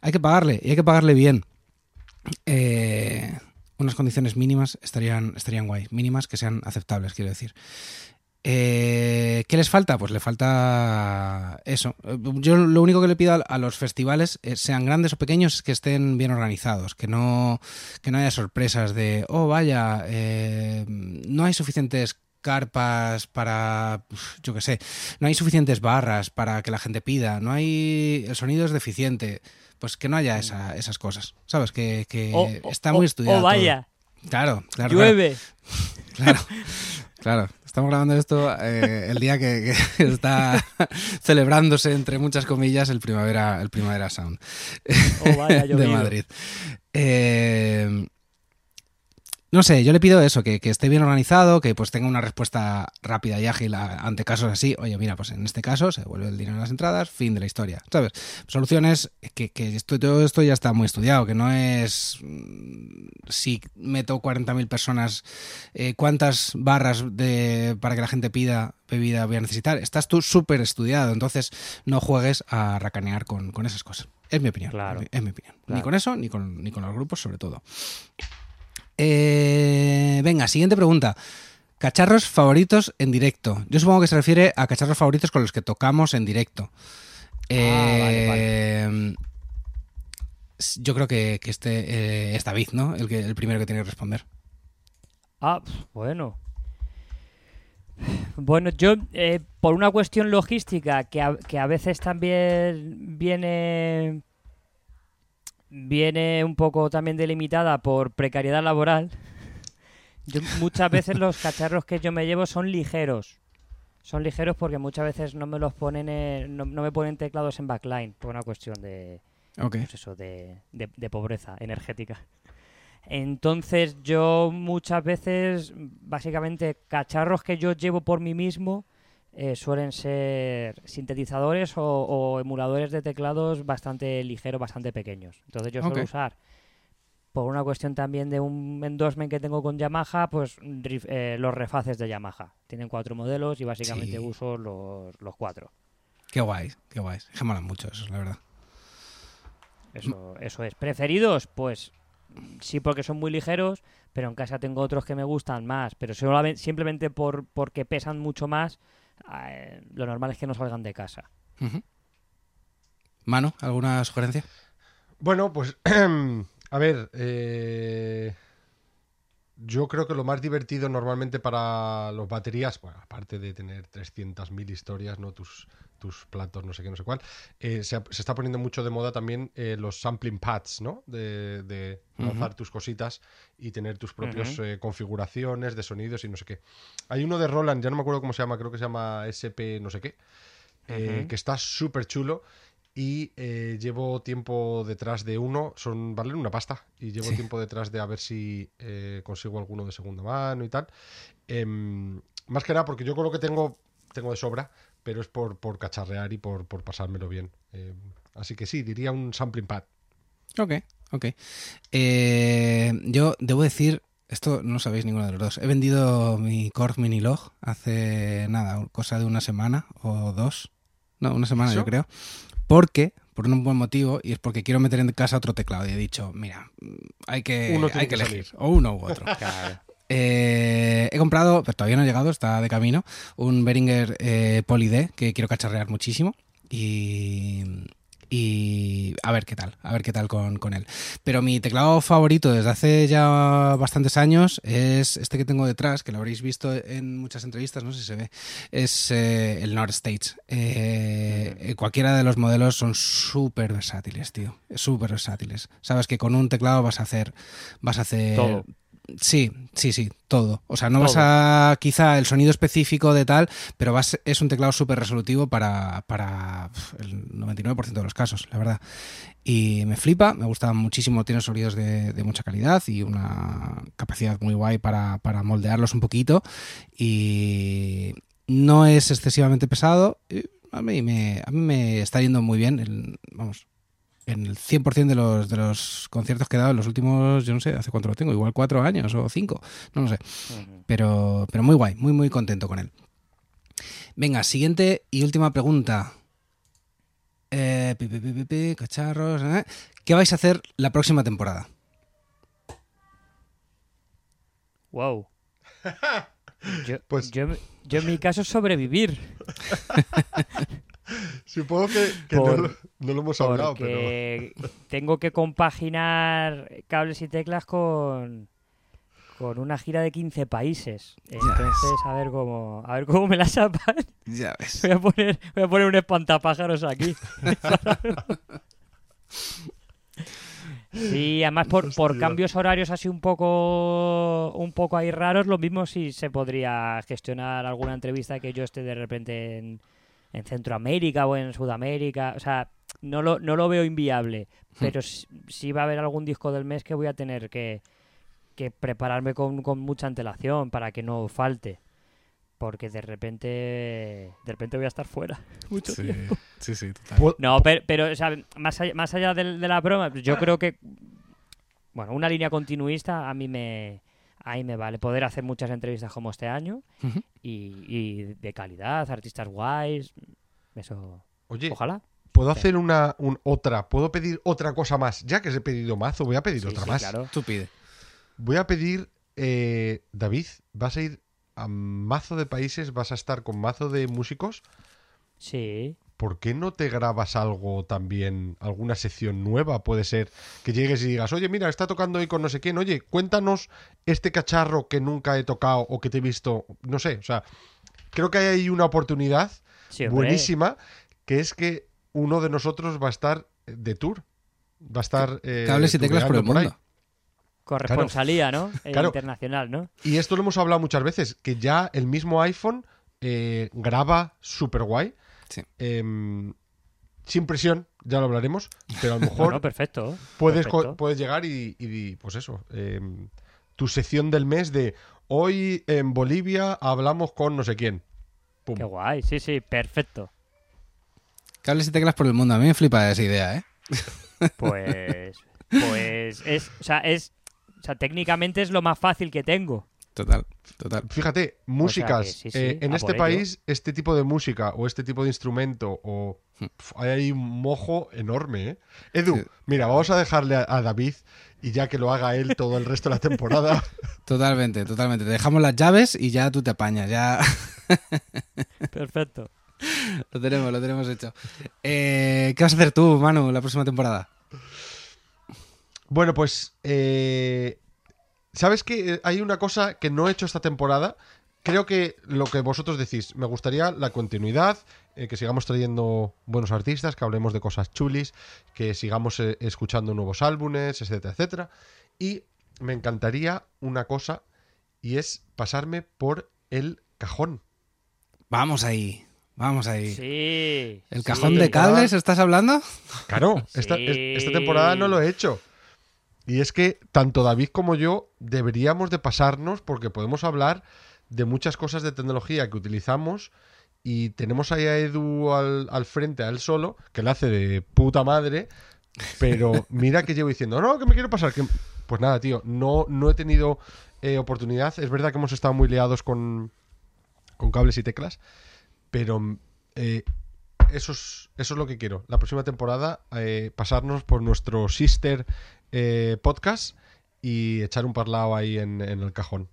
A: hay que pagarle y hay que pagarle bien. Eh, unas condiciones mínimas estarían, estarían guay, mínimas que sean aceptables, quiero decir. Eh, ¿Qué les falta? Pues le falta eso. Yo lo único que le pido a, los festivales, eh, sean grandes o pequeños, es que estén bien organizados, que no, que no haya sorpresas de, oh, vaya, eh, no hay suficientes carpas para, yo qué sé, no hay suficientes barras para que la gente pida, no hay, el sonido es deficiente, pues que no haya esa- esas cosas, ¿sabes? Que, que está muy estudiado. Todo.
B: vaya,
A: Claro, claro. claro.
B: llueve.
A: Claro, claro. Estamos grabando esto eh, el día que, que está celebrándose, entre muchas comillas, el Primavera, el primavera Sound
B: Oh, vaya,
A: de. Madrid. Eh, no sé, yo le pido eso, que, que esté bien organizado, que pues tenga una respuesta rápida y ágil a- ante casos así. Oye, mira, pues en este caso se devuelve el dinero en las entradas, fin de la historia. ¿Sabes? Soluciones que, que esto, todo esto ya está muy estudiado, que no es mm, si meto 40.000 personas, eh, cuántas barras de, para que la gente pida bebida voy a necesitar. Estás tú súper estudiado, entonces no juegues a racanear con, con esas cosas. Es mi opinión.
B: Claro.
A: Es mi opinión. Ni con eso, ni con, ni con los grupos, sobre todo. Eh, venga, siguiente pregunta. Cacharros favoritos en directo. Yo supongo que se refiere a cacharros favoritos con los que tocamos en directo.
B: Ah, vale,
A: Eh, s- Yo creo que, que este eh, es David, ¿no? El, que, el primero que tiene que responder.
B: Ah, bueno. Bueno, yo, eh, por una cuestión logística que a, que a veces también viene viene un poco también delimitada por precariedad laboral. Yo, muchas veces los cacharros que yo me llevo son ligeros. Son ligeros porque muchas veces no me los ponen en- no, no me ponen teclados en backline por una cuestión de
A: Ok.
B: pues eso de, de- de pobreza energética. Entonces yo muchas veces, básicamente, cacharros que yo llevo por mí mismo eh, suelen ser sintetizadores o, o emuladores de teclados bastante ligeros, bastante pequeños. Entonces yo suelo
A: Ok.
B: usar, por una cuestión también de un endorsement que tengo con Yamaha, pues rif- eh, los refaces de Yamaha. Tienen cuatro modelos y básicamente
A: Sí.
B: uso los, los cuatro.
A: Qué guay, qué guay. Es que molan mucho eso, la verdad.
B: Eso, eso es. ¿Preferidos? Pues sí, porque son muy ligeros, pero en casa tengo otros que me gustan más. Pero solamente- simplemente por, porque pesan mucho más, eh, lo normal es que no salgan de casa.
A: Mano, ¿alguna sugerencia?
C: Bueno, pues a ver, eh, yo creo que lo más divertido normalmente para los baterías, bueno, aparte de tener 300.000 historias, no tus, tus platos, no sé qué, no sé cuál, eh, se, se está poniendo mucho de moda también eh, los sampling pads, ¿no? De, de lanzar tus cositas y tener tus propias eh, configuraciones de sonidos y no sé qué. Hay uno de Roland, ya no me acuerdo cómo se llama, creo que se llama SP no sé qué, que está súper chulo y eh, llevo tiempo detrás de uno, son valen una pasta, y llevo
A: Sí.
C: tiempo detrás de a ver si eh, consigo alguno de segunda mano y tal. Em, más que nada porque yo con lo que tengo, tengo de sobra, pero es por, por cacharrear y por, por pasármelo bien. Em, así que sí, diría un sampling pad.
A: Ok, ok. Eh, yo debo decir, esto no sabéis ninguno de los dos. He vendido mi Korg Mini Log hace nada, cosa de una semana o dos. No, una semana
C: ¿Eso?
A: yo creo. Porque, por un buen motivo, y es porque quiero meter en casa otro teclado. Y he dicho, mira, hay que,
C: Uno
A: hay que
C: que
A: elegir, o uno u otro. Eh, he comprado, pero todavía no ha llegado, está de camino, un Behringer eh, Poly D que quiero cacharrear muchísimo. Y, y a ver qué tal, a ver qué tal con, con él. Pero mi teclado favorito desde hace ya bastantes años es este que tengo detrás, que lo habréis visto en muchas entrevistas, no sé si se ve, es eh, el Nord Stage. Eh, eh, cualquiera de los modelos son súper versátiles, tío, súper versátiles. Sabes que con un teclado vas a hacer, vas a hacer. Sí, sí, sí, todo. O sea, no vas a quizá el sonido específico de tal, pero vas, es un teclado súper resolutivo para, para el 99% de los casos, la verdad. Y me flipa, me gusta muchísimo, tiene sonidos de, de mucha calidad y una capacidad muy guay para, para moldearlos un poquito. Y no es excesivamente pesado. y A mí me, a mí me está yendo muy bien. el- vamos, en el 100% de los, de los conciertos que he dado en los últimos, yo no sé, ¿hace cuánto lo tengo? Igual cuatro años o cinco, no lo sé. Pero, pero muy guay, muy, muy contento con él. Venga, siguiente y última pregunta. Eh, pi, pi, pi, pi, pi, cacharros. eh. ¿Qué vais a hacer la próxima temporada?
B: Wow. Yo,
C: Pues-
B: yo, yo en mi caso sobrevivir.
C: Supongo que, que
B: Por-
C: no, lo, no lo hemos hablado, pero...
B: porque tengo que compaginar cables y teclas con, con una gira de 15 países. Entonces, a ver cómo, a ver cómo me la sapan.
A: Ya ves.
B: Voy a poner, voy a poner un espantapájaros aquí. Sí, además por, por cambios horarios así un poco un poco ahí raros, lo mismo si se podría gestionar alguna entrevista que yo esté de repente en, en Centroamérica o en Sudamérica. O sea, no lo, no lo veo inviable, pero sí, sí va a haber algún disco del mes que voy a tener que, que prepararme con, con mucha antelación para que no falte. Porque de repente de repente voy a estar fuera mucho
A: Sí,
B: tiempo.
A: sí, sí, total.
B: No, pero, pero o sea, más allá, más allá del- de, la broma, yo creo que bueno, una línea continuista a mí me a mí me vale poder hacer muchas entrevistas como este año y, y de calidad, artistas guays, eso,
C: Oye,
B: ojalá.
C: ¿puedo hacer una un- otra? ¿Puedo pedir otra cosa más? Ya que os he pedido mazo, voy a pedir
B: Sí,
C: otra
B: sí,
C: más.
B: claro.
A: Tú pide.
C: Voy a pedir, eh, David, ¿vas a ir a mazo de países? ¿Vas a estar con mazo de músicos?
B: Sí.
C: ¿Por qué no te grabas algo también, alguna sección nueva? Puede ser que llegues y digas, oye, mira, está tocando hoy con no sé quién, oye, cuéntanos este cacharro que nunca he tocado o que te he visto, no sé, o sea, creo que hay ahí una oportunidad
B: Sí,
C: buenísima, que es que uno de nosotros va a estar de tour. Va a estar. eh,
A: Cables y teclas por el mundo.
B: Corresponsalía, ¿no? Eh,
C: Claro.
B: Internacional, ¿no?
C: Y esto lo hemos hablado muchas veces, que ya el mismo iPhone eh, graba súper guay.
A: Sí.
C: em, sin presión, ya lo hablaremos, pero a lo mejor
B: perfecto.
C: puedes,
B: perfecto.
C: puedes llegar y, y, pues eso, em, tu sección del mes de hoy en Bolivia hablamos con no sé quién. Pum.
B: Qué guay, sí, sí, perfecto.
A: Cables y teclas por el mundo. A mí me flipa esa idea, ¿eh?
B: Pues, pues es, o sea, es, o sea, técnicamente es lo más fácil que tengo.
A: Total, total.
C: Fíjate, músicas.
B: que sí, sí,
C: eh, en este
B: ello.
C: país, este tipo de música o este tipo de instrumento o pf, hay ahí un mojo enorme, ¿eh? Edu,
A: Sí.
C: mira, vamos a dejarle a, a David y ya que lo haga él todo el resto de la temporada.
A: Totalmente, totalmente. Te dejamos las llaves y ya tú te apañas. Ya
B: Perfecto.
A: lo tenemos, lo tenemos hecho. Eh, ¿Qué vas a hacer tú, Manu, la próxima temporada?
C: bueno, pues. eh, ¿Sabes que hay una cosa que no he hecho esta temporada? Creo que lo que vosotros decís, me gustaría la continuidad, eh, que sigamos trayendo buenos artistas, que hablemos de cosas chulis, que sigamos eh, escuchando nuevos álbumes, etcétera, etcétera. Y me encantaría una cosa, y es pasarme por el cajón.
A: Vamos ahí, vamos ahí.
B: Sí.
A: ¿El
B: sí.
A: cajón de cables estás hablando?
C: Claro, esta,
B: Sí.
C: esta temporada no lo he hecho. Y es que tanto David como yo deberíamos de pasarnos porque podemos hablar de muchas cosas de tecnología que utilizamos y tenemos ahí a Edu al, al frente, a él solo, que le hace de puta madre, pero mira que llevo diciendo, no, que me quiero pasar, que... Pues nada, tío, no, no he tenido eh, oportunidad. Es verdad que hemos estado muy liados con, con cables y teclas, pero eh, eso es, eso es lo que quiero. La próxima temporada, eh, pasarnos por nuestro sister eh, podcast y echar un parlado ahí en, en el cajón.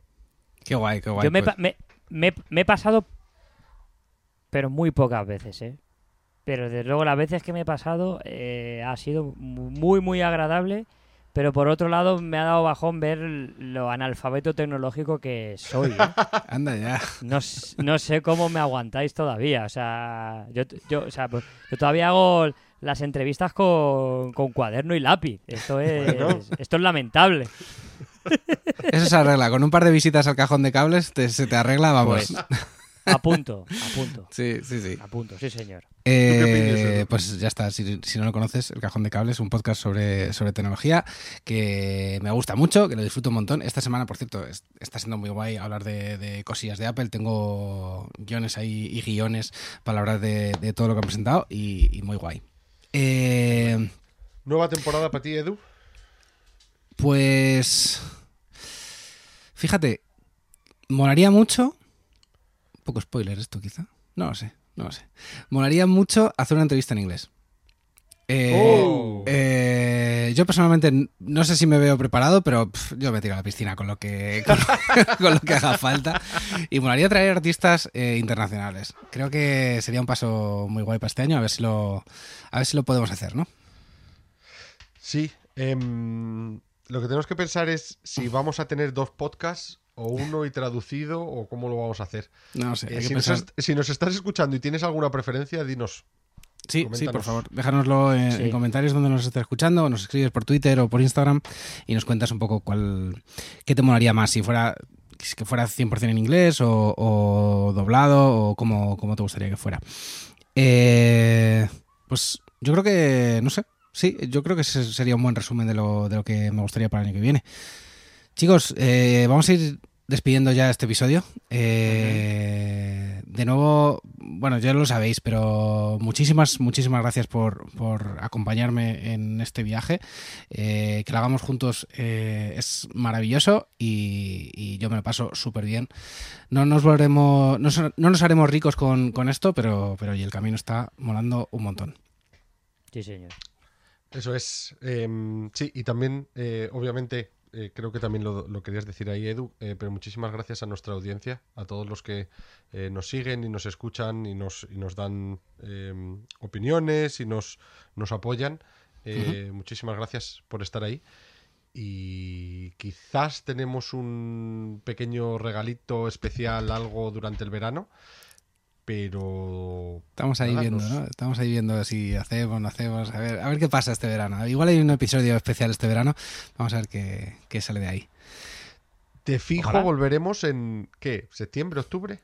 A: Qué guay, qué guay.
B: Yo me,
A: pues.
B: me, me- me he pasado, pero muy pocas veces, ¿eh? Pero desde luego las veces que me he pasado eh, ha sido mu- muy, muy agradable. Pero por otro lado me ha dado bajón ver lo analfabeto tecnológico que soy. ¿eh?
A: Anda ya.
B: No, no sé cómo me aguantáis todavía. O sea, yo, yo, o sea, pues, yo todavía hago las entrevistas con, con cuaderno y lápiz. Esto es,
C: Bueno.
B: esto es lamentable.
A: Eso se arregla. Con un par de visitas al cajón de cables te- se te arregla, vamos.
B: Pues a punto, a punto,
A: Sí, sí, sí.
B: a punto, sí señor.
A: Eh, pues ya está, si, si no lo conoces, El Cajón de Cables, un podcast sobre, sobre tecnología que me gusta mucho, que lo disfruto un montón. Esta semana, por cierto, es- está siendo muy guay hablar de, de cosillas de Apple. Tengo guiones ahí y guiones para hablar de, de todo lo que han presentado y, y muy guay. Eh,
C: Nueva temporada para ti, Edu.
A: pues... Fíjate, molaría mucho... Poco spoiler esto quizá. No lo sé, no lo sé. Molaría mucho hacer una entrevista en inglés. Eh,
C: Oh.
A: eh, yo personalmente no sé si me veo preparado, pero yo me tiro a la piscina con lo que, con lo, con lo que haga falta. Y molaría traer artistas eh, internacionales. Creo que sería un paso muy guay para este año, a ver si lo, a ver si lo podemos hacer, ¿no?
C: Sí. em, lo que tenemos que pensar es si vamos a tener dos podcasts o uno y traducido o cómo lo vamos a hacer.
A: No sé.
C: Eh, si, nos si estás escuchando y tienes alguna preferencia, dinos.
A: Sí, sí, por favor, déjanoslo en,
B: Sí.
A: en comentarios donde nos estés escuchando, o nos escribes por Twitter o por Instagram y nos cuentas un poco cuál, qué te molaría más, si fuera que fuera 100% en inglés o, o doblado o cómo, cómo te gustaría que fuera. Eh, pues yo creo que, no sé, sí, yo creo que ese sería un buen resumen de lo, de lo que me gustaría para el año que viene. Chicos, eh, vamos a ir despidiendo ya este episodio. Eh, de nuevo, bueno, ya lo sabéis, pero muchísimas, muchísimas gracias por, por acompañarme en este viaje. Eh, que lo hagamos juntos eh, es maravilloso y, y yo me lo paso súper bien. No nos volveremos, no, no nos haremos ricos con, con esto, pero, pero oye, el camino está molando un montón.
B: Sí, señor.
C: Eso es. em, sí, y también, eh, obviamente, eh, creo que también lo, lo querías decir ahí, Edu, eh, pero muchísimas gracias a nuestra audiencia, a todos los que eh, nos siguen y nos escuchan y nos, y nos dan em, opiniones y nos, nos apoyan. Eh, Muchísimas gracias por estar ahí. Y quizás tenemos un pequeño regalito especial, algo durante el verano. Pero...
A: Estamos ahí viendo, ¿no? Estamos ahí viendo si hacemos, no hacemos. A ver, a ver qué pasa este verano. Igual hay un episodio especial este verano. Vamos a ver qué, qué sale de ahí.
C: Te fijo, volveremos en, ¿qué? ¿Septiembre, octubre?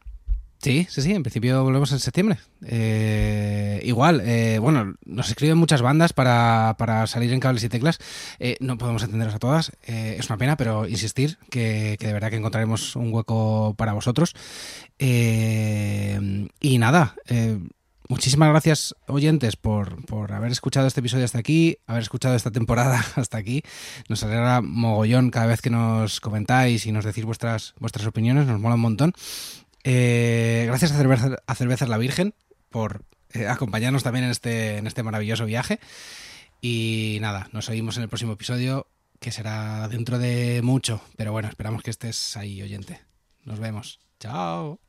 A: Sí, sí, sí, en principio volvemos en septiembre. Eh, igual, eh, bueno, nos escriben muchas bandas para, para, salir en cables y teclas. Eh, no podemos entenderos a todas, es una pena, pero insistir que, que, de verdad que encontraremos un hueco para vosotros. y nada, muchísimas gracias oyentes por, por, haber escuchado este episodio hasta aquí, haber escuchado esta temporada hasta aquí. Nos alegra mogollón cada vez que nos comentáis y nos decís vuestras, vuestras opiniones, nos mola un montón. Eh, gracias a, Cerveza, a Cervezas La Virgen por eh, acompañarnos también en este, en este maravilloso viaje. Y nada, nos oímos en el próximo episodio, que será dentro de mucho. Pero bueno, esperamos que estés ahí, oyente. Nos vemos. Chao.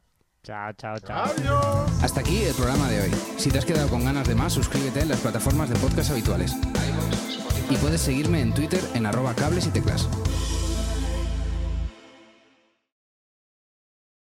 B: Chao, chao, chao.
A: Hasta aquí el programa de hoy. Si te has quedado con ganas de más, suscríbete en las plataformas de podcast habituales. Y puedes seguirme en Twitter en arroba cables y teclas.